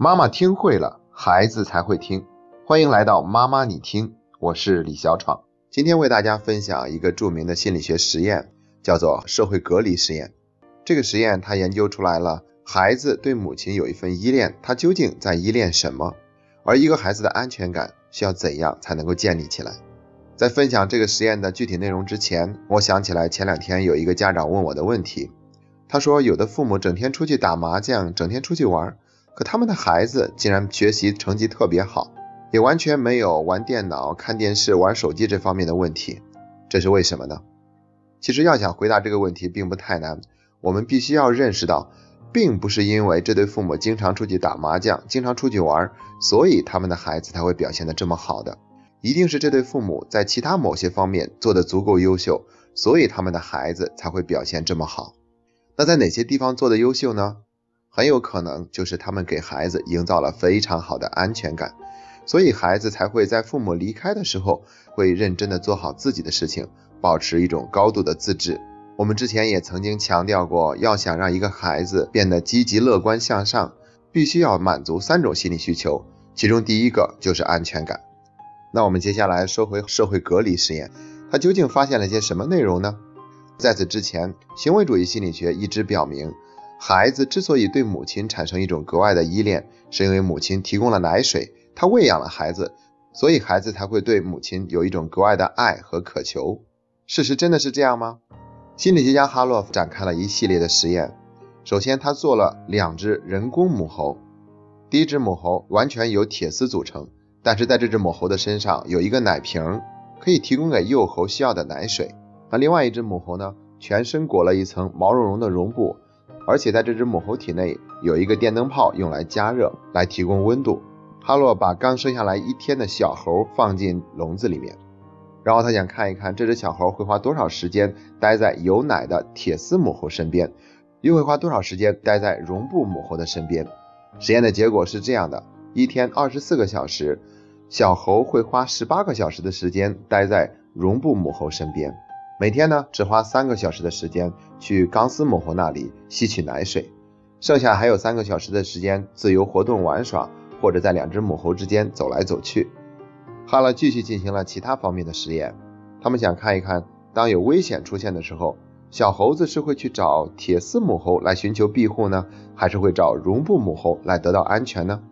妈妈听会了，孩子才会听。欢迎来到妈妈你听，我是李小闯。今天为大家分享一个著名的心理学实验，叫做社会隔离实验。这个实验它研究出来了，孩子对母亲有一份依恋，他究竟在依恋什么？而一个孩子的安全感需要怎样才能够建立起来？在分享这个实验的具体内容之前，我想起来前两天有一个家长问我的问题，他说有的父母整天出去打麻将，整天出去玩。可他们的孩子竟然学习成绩特别好，也完全没有玩电脑、看电视、玩手机这方面的问题，这是为什么呢？其实要想回答这个问题并不太难，我们必须要认识到，并不是因为这对父母经常出去打麻将、经常出去玩，所以他们的孩子才会表现得这么好的，一定是这对父母在其他某些方面做得足够优秀，所以他们的孩子才会表现这么好。那在哪些地方做得优秀呢？很有可能就是他们给孩子营造了非常好的安全感，所以孩子才会在父母离开的时候，会认真的做好自己的事情，保持一种高度的自制。我们之前也曾经强调过，要想让一个孩子变得积极乐观向上，必须要满足三种心理需求，其中第一个就是安全感。那我们接下来说回社会隔离实验，它究竟发现了些什么内容呢？在此之前，行为主义心理学一直表明。孩子之所以对母亲产生一种格外的依恋，是因为母亲提供了奶水，他喂养了孩子，所以孩子才会对母亲有一种格外的爱和渴求。事实真的是这样吗？心理学家哈洛夫展开了一系列的实验。首先，他做了两只人工母猴，第一只母猴完全由铁丝组成，但是在这只母猴的身上有一个奶瓶，可以提供给幼猴需要的奶水。那另外一只母猴呢，全身裹了一层毛茸茸的绒布。而且在这只母猴体内有一个电灯泡，用来加热，来提供温度。哈洛把刚生下来一天的小猴放进笼子里面，然后他想看一看这只小猴会花多少时间待在有奶的铁丝母猴身边，又会花多少时间待在绒布母猴的身边。实验的结果是这样的：一天二十四个小时，小猴会花十八个小时的时间待在绒布母猴身边。每天呢，只花三个小时的时间去钢丝母猴那里吸取奶水，剩下还有三个小时的时间自由活动玩耍，或者在两只母猴之间走来走去。哈勒继续进行了其他方面的实验，他们想看一看，当有危险出现的时候，小猴子是会去找铁丝母猴来寻求庇护呢，还是会找绒布母猴来得到安全呢？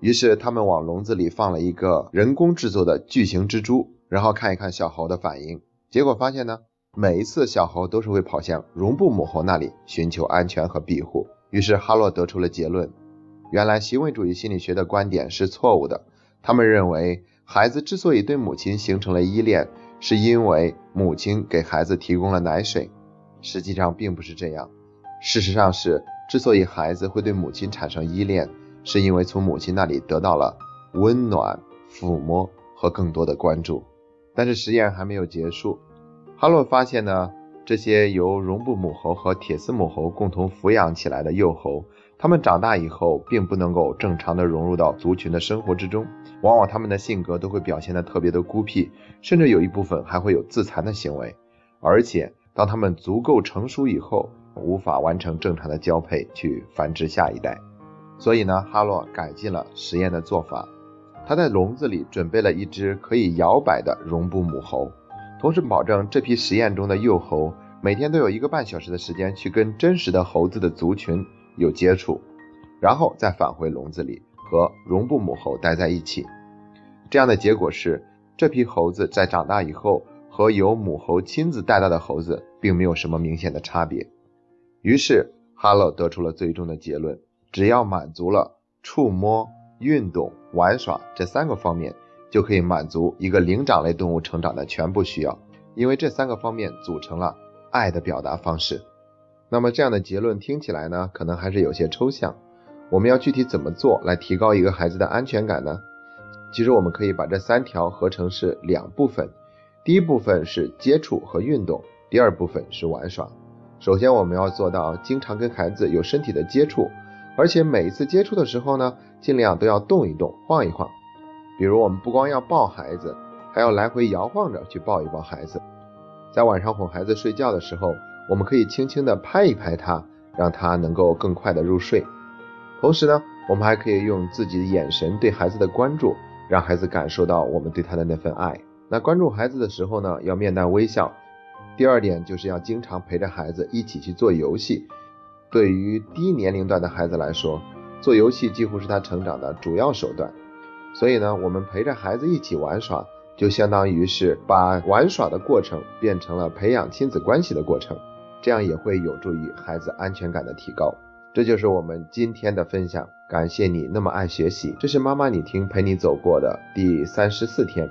于是他们往笼子里放了一个人工制作的巨型蜘蛛，然后看一看小猴的反应。结果发现呢。每一次小猴都是会跑向绒布母猴那里寻求安全和庇护，于是哈洛得出了结论：原来行为主义心理学的观点是错误的。他们认为孩子之所以对母亲形成了依恋，是因为母亲给孩子提供了奶水。实际上并不是这样，事实上是之所以孩子会对母亲产生依恋，是因为从母亲那里得到了温暖、抚摸和更多的关注。但是实验还没有结束。哈洛发现呢，这些由绒布母猴和铁丝母猴共同抚养起来的幼猴，它们长大以后并不能够正常的融入到族群的生活之中，往往它们的性格都会表现的特别的孤僻，甚至有一部分还会有自残的行为。而且，当它们足够成熟以后，无法完成正常的交配去繁殖下一代。所以呢，哈洛改进了实验的做法，他在笼子里准备了一只可以摇摆的绒布母猴。同时保证这批实验中的幼猴每天都有一个半小时的时间去跟真实的猴子的族群有接触，然后再返回笼子里和绒布母猴待在一起。这样的结果是，这批猴子在长大以后和由母猴亲自带大的猴子并没有什么明显的差别。于是哈勒得出了最终的结论：只要满足了触摸、运动、玩耍这三个方面。就可以满足一个灵长类动物成长的全部需要，因为这三个方面组成了爱的表达方式。那么这样的结论听起来呢，可能还是有些抽象。我们要具体怎么做来提高一个孩子的安全感呢？其实我们可以把这三条合成是两部分，第一部分是接触和运动，第二部分是玩耍。首先我们要做到经常跟孩子有身体的接触，而且每一次接触的时候呢，尽量都要动一动，晃一晃。比如，我们不光要抱孩子，还要来回摇晃着去抱一抱孩子。在晚上哄孩子睡觉的时候，我们可以轻轻地拍一拍他，让他能够更快的入睡。同时呢，我们还可以用自己的眼神对孩子的关注，让孩子感受到我们对他的那份爱。那关注孩子的时候呢，要面带微笑。第二点就是要经常陪着孩子一起去做游戏。对于低年龄段的孩子来说，做游戏几乎是他成长的主要手段。所以呢，我们陪着孩子一起玩耍，就相当于是把玩耍的过程变成了培养亲子关系的过程，这样也会有助于孩子安全感的提高。这就是我们今天的分享，感谢你那么爱学习。这是妈妈你听陪你走过的第三十四天。